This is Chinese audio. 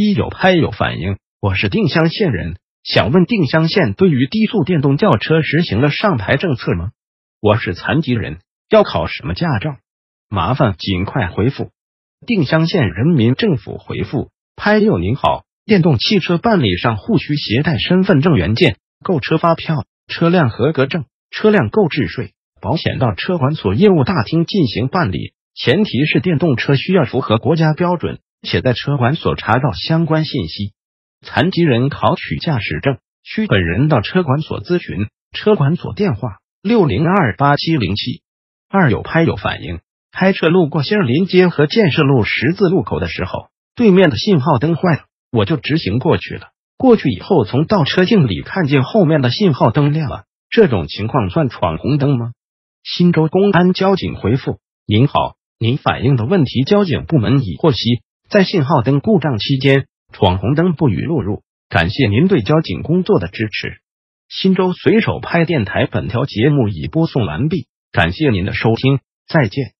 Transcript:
一有拍有反应，我是定襄县人，想问定襄县对于低速电动轿车实行了上牌政策吗？我是残疾人，要考什么驾照？麻烦尽快回复。定襄县人民政府回复。拍友您好，电动汽车办理上户需携带身份证原件、购车发票、车辆合格证、车辆购置税、保险到车管所业务大厅进行办理，前提是电动车需要符合国家标准，且在车管所查到相关信息。残疾人考取驾驶证需本人到车管所咨询，车管所电话六零二八七零七二。有拍友反映，开车路过杏林街和建设路十字路口的时候。对面的信号灯坏了，我就直行过去了。过去以后，从倒车镜里看见后面的信号灯亮了，这种情况算闯红灯吗？新州公安交警回复：您好，您反映的问题，交警部门已获悉，在信号灯故障期间，闯红灯不予录入。感谢您对交警工作的支持。新州随手拍电台本条节目已播送完毕，感谢您的收听，再见。